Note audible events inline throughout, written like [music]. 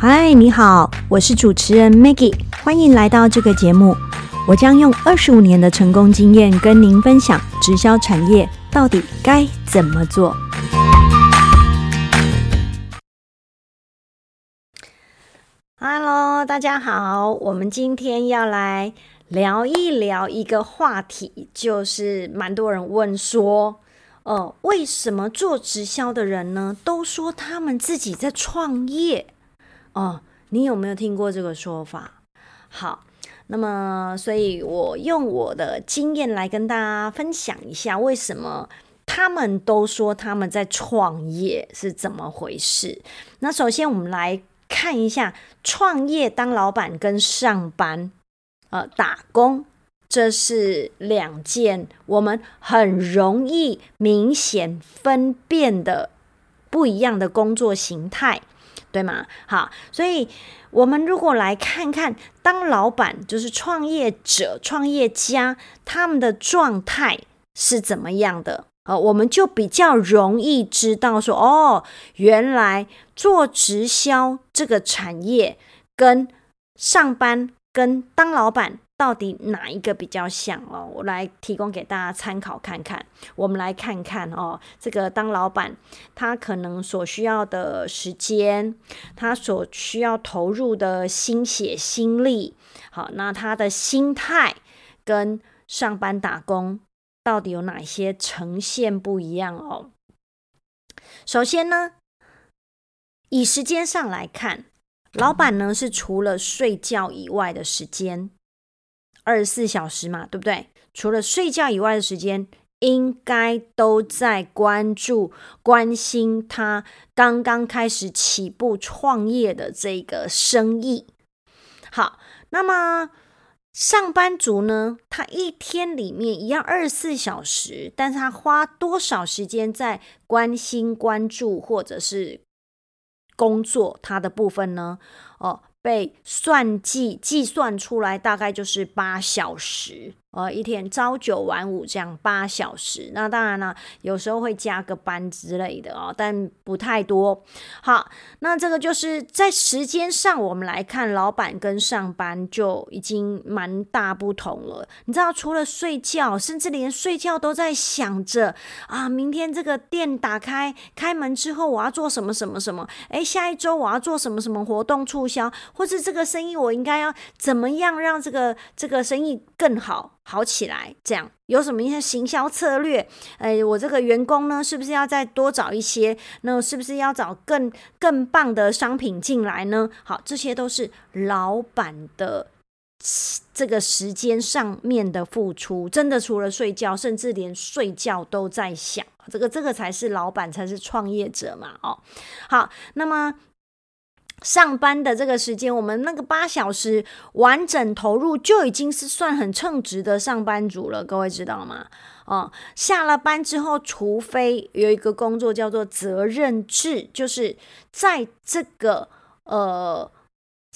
嗨，你好，我是主持人 Maggie，欢迎来到这个节目。我将用二十五年的成功经验跟您分享直销产业到底该怎么做。Hello，大家好，我们今天要来聊一聊一个话题，就是蛮多人问说，呃，为什么做直销的人呢，都说他们自己在创业？哦，你有没有听过这个说法？好，那么，所以我用我的经验来跟大家分享一下，为什么他们都说他们在创业是怎么回事？那首先，我们来看一下创业当老板跟上班呃打工，这是两件我们很容易明显分辨的不一样的工作形态。对吗？好，所以我们如果来看看，当老板就是创业者、创业家，他们的状态是怎么样的？呃，我们就比较容易知道说，哦，原来做直销这个产业跟上班、跟当老板。到底哪一个比较像哦？我来提供给大家参考看看。我们来看看哦，这个当老板他可能所需要的时间，他所需要投入的心血心力，好，那他的心态跟上班打工到底有哪些呈现不一样哦？首先呢，以时间上来看，老板呢是除了睡觉以外的时间。二十四小时嘛，对不对？除了睡觉以外的时间，应该都在关注、关心他刚刚开始起步创业的这个生意。好，那么上班族呢？他一天里面一样二十四小时，但是他花多少时间在关心、关注或者是工作他的部分呢？哦。被算计计算出来，大概就是八小时。呃，一天朝九晚五这样八小时，那当然了，有时候会加个班之类的哦，但不太多。好，那这个就是在时间上，我们来看，老板跟上班就已经蛮大不同了。你知道，除了睡觉，甚至连睡觉都在想着啊，明天这个店打开开门之后，我要做什么什么什么？诶，下一周我要做什么什么活动促销，或是这个生意我应该要怎么样让这个这个生意更好？好起来，这样有什么一些行销策略？哎，我这个员工呢，是不是要再多找一些？那是不是要找更更棒的商品进来呢？好，这些都是老板的这个时间上面的付出，真的除了睡觉，甚至连睡觉都在想。这个这个才是老板，才是创业者嘛？哦，好，那么。上班的这个时间，我们那个八小时完整投入就已经是算很称职的上班族了，各位知道吗？哦，下了班之后，除非有一个工作叫做责任制，就是在这个呃。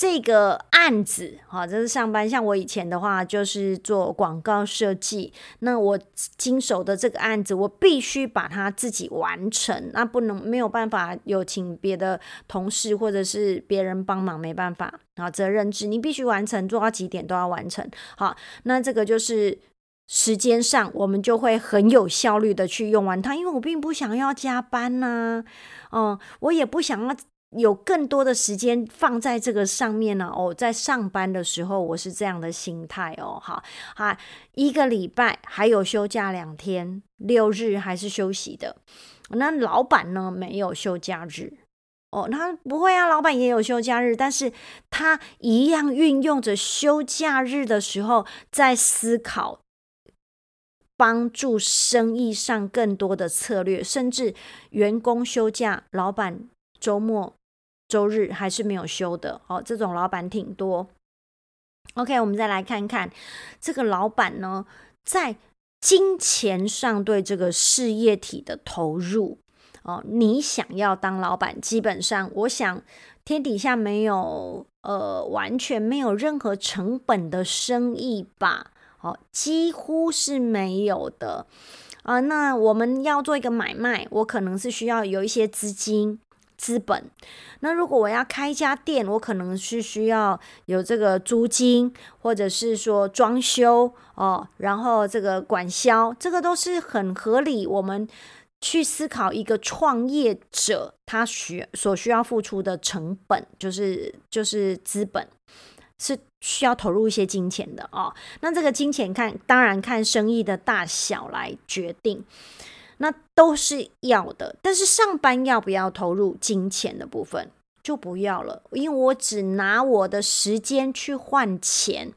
这个案子，哈，这是上班。像我以前的话，就是做广告设计。那我经手的这个案子，我必须把它自己完成，那不能没有办法有请别的同事或者是别人帮忙，没办法。啊，责任制，你必须完成，做到几点都要完成。好，那这个就是时间上，我们就会很有效率的去用完它，因为我并不想要加班呐，嗯，我也不想要。有更多的时间放在这个上面呢？哦，在上班的时候，我是这样的心态哦。好，啊，一个礼拜还有休假两天，六日还是休息的。那老板呢？没有休假日哦。他不会啊，老板也有休假日，但是他一样运用着休假日的时候，在思考帮助生意上更多的策略，甚至员工休假，老板周末。周日还是没有休的哦，这种老板挺多。OK，我们再来看看这个老板呢，在金钱上对这个事业体的投入哦。你想要当老板，基本上我想天底下没有呃完全没有任何成本的生意吧？哦，几乎是没有的啊。那我们要做一个买卖，我可能是需要有一些资金。资本。那如果我要开一家店，我可能是需要有这个租金，或者是说装修哦，然后这个管销，这个都是很合理。我们去思考一个创业者他需所需要付出的成本，就是就是资本。是需要投入一些金钱的哦。那这个金钱看，当然看生意的大小来决定，那都是要的。但是上班要不要投入金钱的部分？就不要了，因为我只拿我的时间去换钱。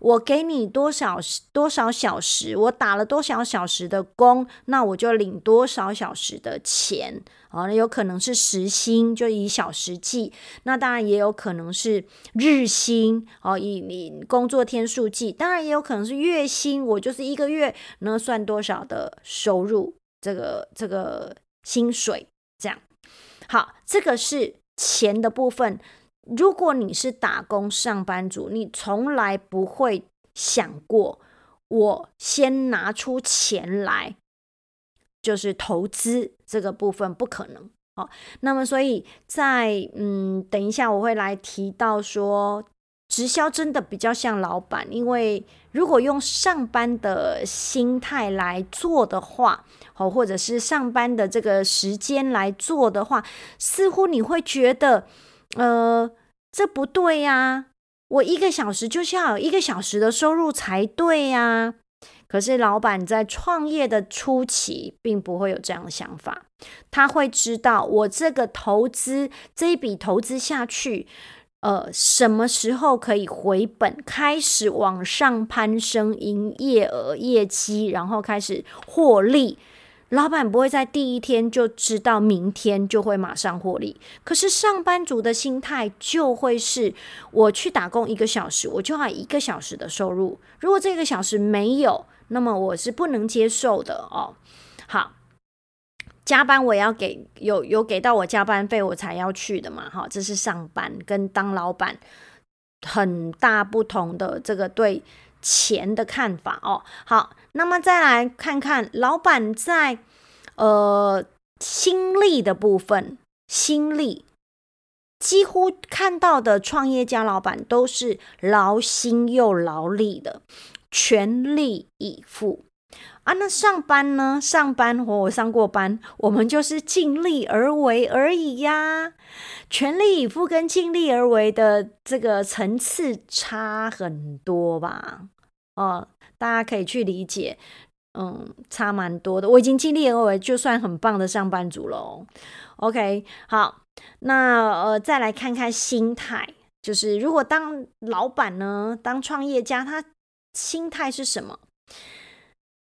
我给你多少多少小时，我打了多少小时的工，那我就领多少小时的钱。哦，那有可能是时薪，就以小时计；那当然也有可能是日薪，哦，以你工作天数计。当然也有可能是月薪，我就是一个月能算多少的收入，这个这个薪水这样。好，这个是。钱的部分，如果你是打工上班族，你从来不会想过，我先拿出钱来就是投资这个部分不可能哦。那么，所以在嗯，等一下我会来提到说，直销真的比较像老板，因为如果用上班的心态来做的话。好，或者是上班的这个时间来做的话，似乎你会觉得，呃，这不对呀。我一个小时就是要有一个小时的收入才对呀。可是老板在创业的初期，并不会有这样的想法。他会知道，我这个投资这一笔投资下去，呃，什么时候可以回本，开始往上攀升营业额、业绩，然后开始获利。老板不会在第一天就知道明天就会马上获利，可是上班族的心态就会是：我去打工一个小时，我就要一个小时的收入。如果这个小时没有，那么我是不能接受的哦。好，加班我也要给有有给到我加班费，我才要去的嘛。哈，这是上班跟当老板很大不同的这个对。钱的看法哦，好，那么再来看看老板在呃心力的部分，心力几乎看到的创业家老板都是劳心又劳力的，全力以赴啊。那上班呢？上班我上过班，我们就是尽力而为而已呀。全力以赴跟尽力而为的这个层次差很多吧。哦，大家可以去理解，嗯，差蛮多的。我已经尽力而为，就算很棒的上班族了。OK，好，那呃，再来看看心态，就是如果当老板呢，当创业家，他心态是什么？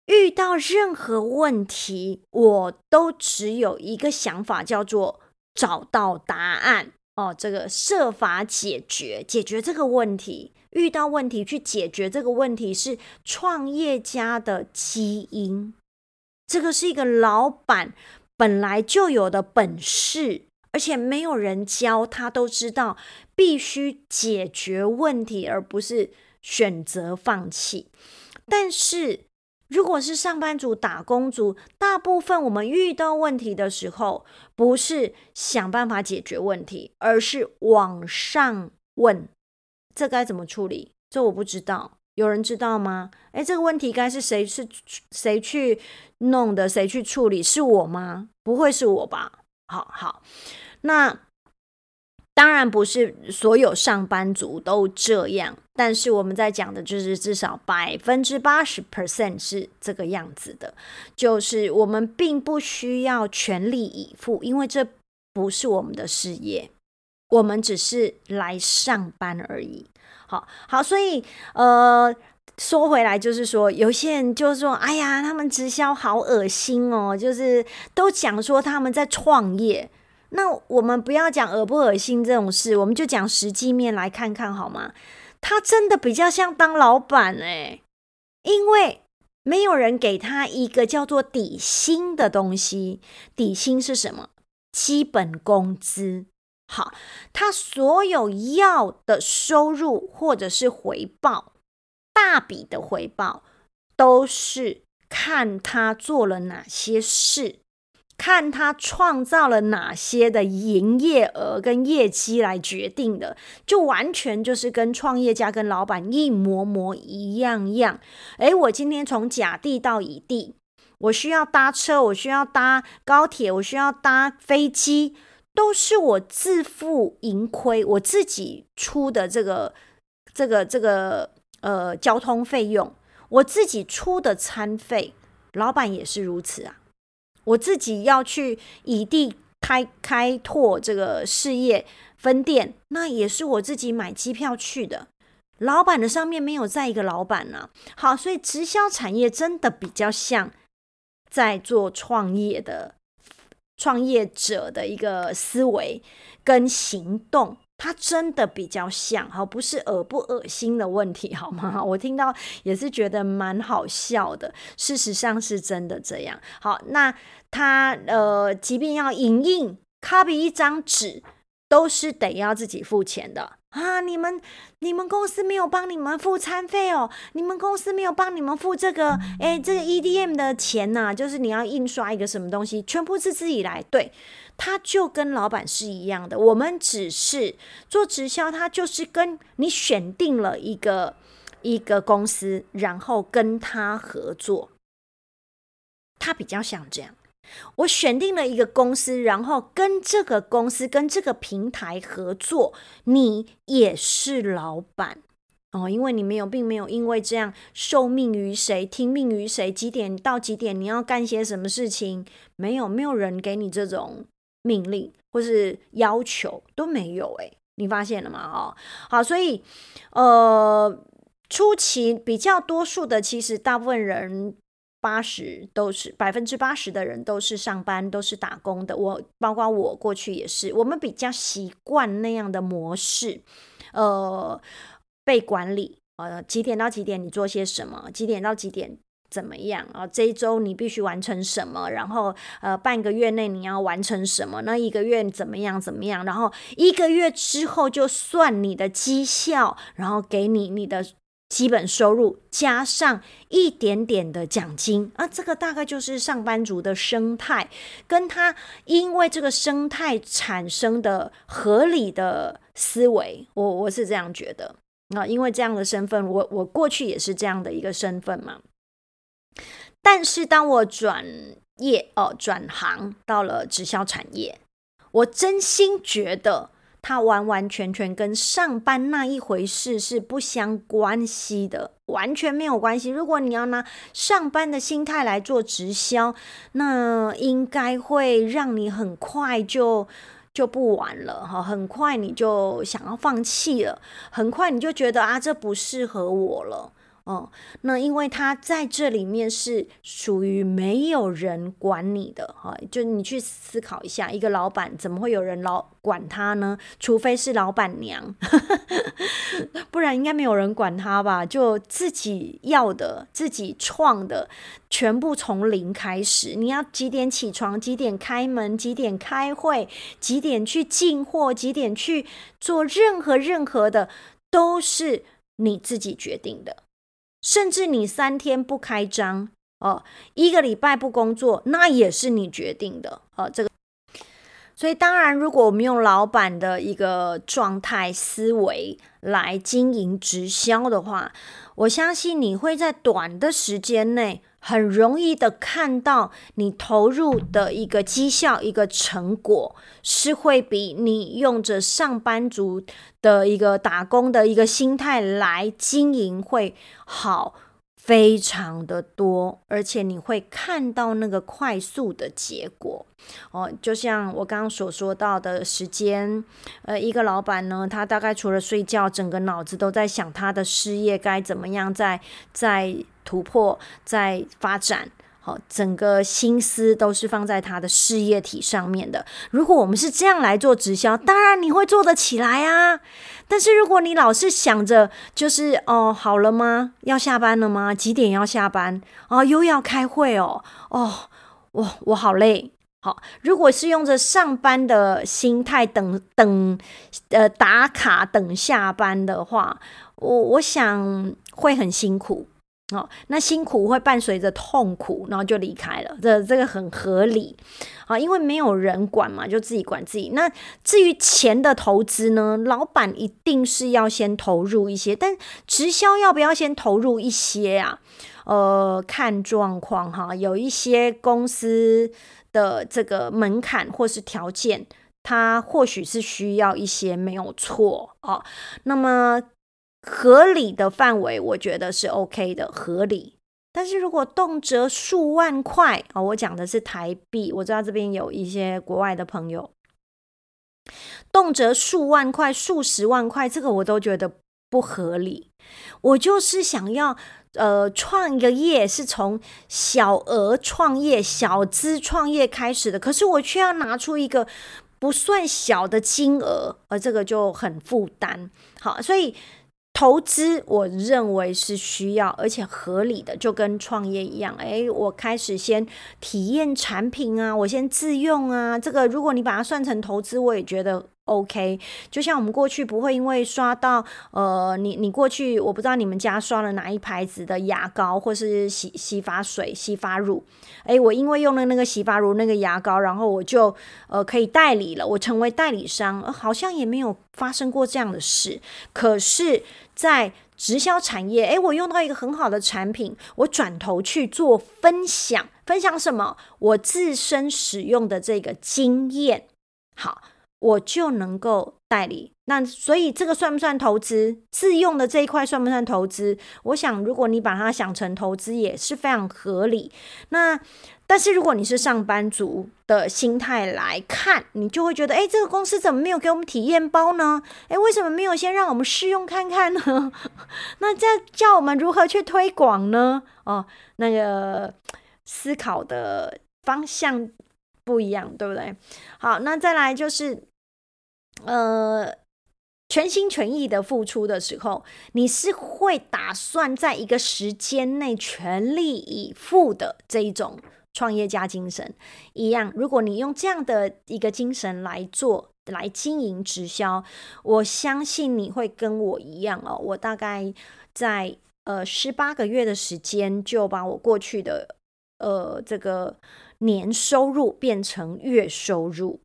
遇到任何问题，我都只有一个想法，叫做找到答案。哦，这个设法解决，解决这个问题。遇到问题去解决这个问题是创业家的基因，这个是一个老板本来就有的本事，而且没有人教他都知道必须解决问题，而不是选择放弃。但是如果是上班族、打工族，大部分我们遇到问题的时候，不是想办法解决问题，而是往上问。这该怎么处理？这我不知道，有人知道吗？诶，这个问题该是谁是谁去弄的？谁去处理？是我吗？不会是我吧？好好，那当然不是所有上班族都这样，但是我们在讲的就是至少百分之八十 percent 是这个样子的，就是我们并不需要全力以赴，因为这不是我们的事业。我们只是来上班而已，好好，所以呃，说回来就是说，有些人就说，哎呀，他们直销好恶心哦，就是都讲说他们在创业。那我们不要讲恶不恶心这种事，我们就讲实际面来看看好吗？他真的比较像当老板哎，因为没有人给他一个叫做底薪的东西，底薪是什么？基本工资。好，他所有要的收入或者是回报，大笔的回报，都是看他做了哪些事，看他创造了哪些的营业额跟业绩来决定的，就完全就是跟创业家跟老板一模模一样样。诶，我今天从甲地到乙地，我需要搭车，我需要搭高铁，我需要搭飞机，都是我自负盈亏，我自己出的这个这个这个呃交通费用，我自己出的餐费，老板也是如此啊。我自己要去以地开开拓这个事业分店，那也是我自己买机票去的。老板的上面没有在一个老板呢。好，所以直销产业真的比较像在做创业的创业者的一个思维跟行动。它真的比较像，好，不是恶不恶心的问题，好吗？[laughs] 我听到也是觉得蛮好笑的。事实上是真的这样。好，那他呃，即便要影印、copy 一张纸，都是得要自己付钱的。啊！你们你们公司没有帮你们付餐费哦，你们公司没有帮你们付这个哎，这个 EDM 的钱呐，就是你要印刷一个什么东西，全部是自己来。对，他就跟老板是一样的。我们只是做直销，他就是跟你选定了一个一个公司，然后跟他合作，他比较像这样。我选定了一个公司，然后跟这个公司、跟这个平台合作。你也是老板哦，因为你没有，并没有因为这样受命于谁、听命于谁，几点到几点你要干些什么事情，没有，没有人给你这种命令或是要求都没有。诶，你发现了吗？哦，好，所以呃，初期比较多数的，其实大部分人。八十都是百分之八十的人都是上班，都是打工的。我包括我过去也是，我们比较习惯那样的模式，呃，被管理，呃，几点到几点你做些什么，几点到几点怎么样啊？这一周你必须完成什么？然后呃，半个月内你要完成什么？那一个月怎么样怎么样？然后一个月之后就算你的绩效，然后给你你的。基本收入加上一点点的奖金啊，这个大概就是上班族的生态，跟他因为这个生态产生的合理的思维，我我是这样觉得啊，因为这样的身份，我我过去也是这样的一个身份嘛。但是当我转业哦转行到了直销产业，我真心觉得。它完完全全跟上班那一回事是不相关系的，完全没有关系。如果你要拿上班的心态来做直销，那应该会让你很快就就不玩了哈，很快你就想要放弃了，很快你就觉得啊，这不适合我了。哦，那因为他在这里面是属于没有人管你的哈，就你去思考一下，一个老板怎么会有人老管他呢？除非是老板娘，[laughs] 不然应该没有人管他吧？就自己要的、自己创的，全部从零开始。你要几点起床？几点开门？几点开会？几点去进货？几点去做任何任何的，都是你自己决定的。甚至你三天不开张哦，一个礼拜不工作，那也是你决定的哦。这个，所以当然，如果我们用老板的一个状态思维来经营直销的话，我相信你会在短的时间内。很容易的看到你投入的一个绩效、一个成果，是会比你用着上班族的一个打工的一个心态来经营会好非常的多，而且你会看到那个快速的结果哦。就像我刚刚所说到的时间，呃，一个老板呢，他大概除了睡觉，整个脑子都在想他的事业该怎么样在在。突破在发展，好，整个心思都是放在他的事业体上面的。如果我们是这样来做直销，当然你会做得起来啊。但是如果你老是想着就是哦，好了吗？要下班了吗？几点要下班？哦，又要开会哦。哦，我我好累。好，如果是用着上班的心态等等，呃，打卡等下班的话，我我想会很辛苦。哦，那辛苦会伴随着痛苦，然后就离开了，这这个很合理啊，因为没有人管嘛，就自己管自己。那至于钱的投资呢，老板一定是要先投入一些，但直销要不要先投入一些啊？呃，看状况哈，有一些公司的这个门槛或是条件，它或许是需要一些，没有错哦。那么。合理的范围，我觉得是 OK 的，合理。但是如果动辄数万块啊，我讲的是台币，我知道这边有一些国外的朋友，动辄数万块、数十万块，这个我都觉得不合理。我就是想要呃创一个业，是从小额创业、小资创业开始的，可是我却要拿出一个不算小的金额，而这个就很负担。好，所以。投资，我认为是需要而且合理的，就跟创业一样。诶，我开始先体验产品啊，我先自用啊。这个如果你把它算成投资，我也觉得 OK。就像我们过去不会因为刷到，呃，你你过去我不知道你们家刷了哪一牌子的牙膏或是洗洗发水、洗发乳，诶，我因为用了那个洗发乳、那个牙膏，然后我就呃可以代理了，我成为代理商，好像也没有发生过这样的事。可是。在直销产业，诶，我用到一个很好的产品，我转头去做分享，分享什么？我自身使用的这个经验，好，我就能够代理。那所以这个算不算投资？自用的这一块算不算投资？我想，如果你把它想成投资，也是非常合理。那但是如果你是上班族的心态来看，你就会觉得，哎，这个公司怎么没有给我们体验包呢？哎，为什么没有先让我们试用看看呢？[laughs] 那这叫我们如何去推广呢？哦，那个思考的方向不一样，对不对？好，那再来就是，呃，全心全意的付出的时候，你是会打算在一个时间内全力以赴的这一种。创业家精神一样，如果你用这样的一个精神来做、来经营直销，我相信你会跟我一样哦。我大概在呃十八个月的时间，就把我过去的呃这个年收入变成月收入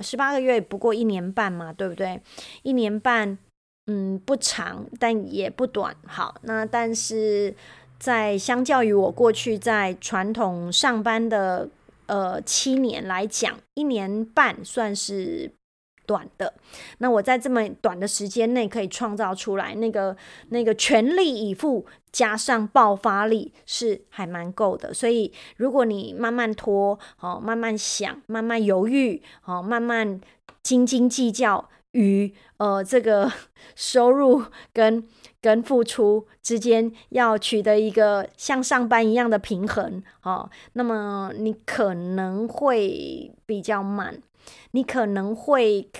十八个月不过一年半嘛，对不对？一年半，嗯，不长，但也不短。好，那但是。在相较于我过去在传统上班的呃七年来讲，一年半算是短的。那我在这么短的时间内可以创造出来那个那个全力以赴加上爆发力是还蛮够的。所以如果你慢慢拖，哦，慢慢想，慢慢犹豫，哦，慢慢斤斤计较。与呃这个 [laughs] 收入跟跟付出之间要取得一个像上班一样的平衡哦，那么你可能会比较慢，你可能会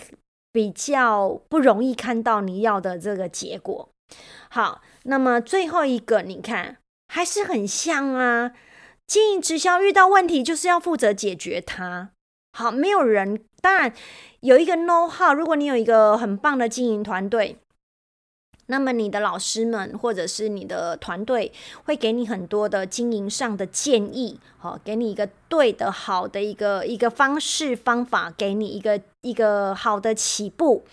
比较不容易看到你要的这个结果。好，那么最后一个你看还是很像啊，经营直销遇到问题就是要负责解决它。好，没有人。当然有一个 know how，如果你有一个很棒的经营团队，那么你的老师们或者是你的团队会给你很多的经营上的建议，好，给你一个对的、好的一个一个方式方法，给你一个一个好的起步。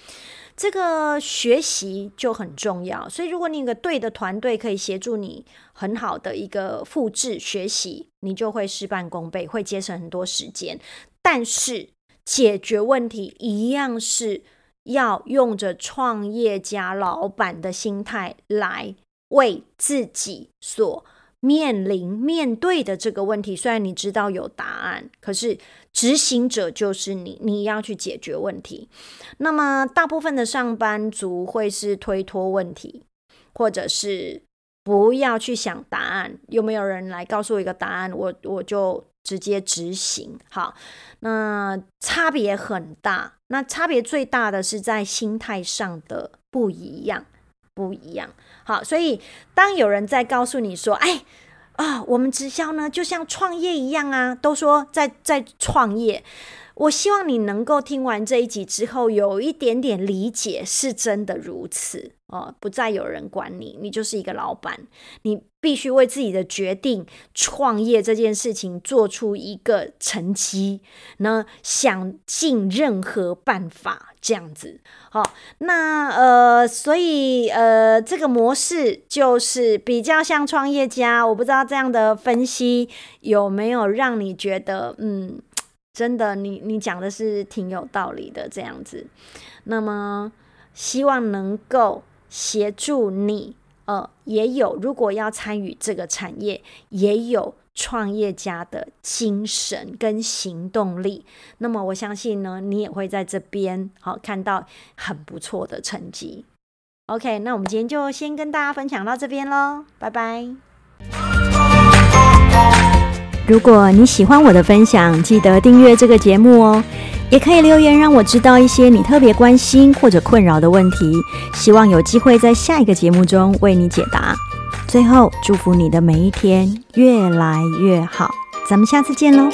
这个学习就很重要，所以如果你有个对的团队可以协助你很好的一个复制学习，你就会事半功倍，会节省很多时间。但是解决问题一样是要用着创业家老板的心态来为自己所面临面对的这个问题。虽然你知道有答案，可是执行者就是你，你要去解决问题。那么大部分的上班族会是推脱问题，或者是不要去想答案。有没有人来告诉我一个答案？我我就。直接执行，好，那差别很大。那差别最大的是在心态上的不一样，不一样。好，所以当有人在告诉你说：“哎啊，我们直销呢，就像创业一样啊。”都说在在创业，我希望你能够听完这一集之后，有一点点理解，是真的如此哦，不再有人管你，你就是一个老板，你必须为自己的决定创业这件事情做出一个成绩，那想尽任何办法这样子。好，那呃，所以呃，这个模式就是比较像创业家，我不知道这样的分析有没有让你觉得嗯。真的，你你讲的是挺有道理的，这样子。那么，希望能够协助你，呃，也有如果要参与这个产业，也有创业家的精神跟行动力。那么，我相信呢，你也会在这边好看到很不错的成绩。OK，那我们今天就先跟大家分享到这边喽，拜拜。如果你喜欢我的分享，记得订阅这个节目哦。也可以留言让我知道一些你特别关心或者困扰的问题，希望有机会在下一个节目中为你解答。最后，祝福你的每一天越来越好，咱们下次见喽。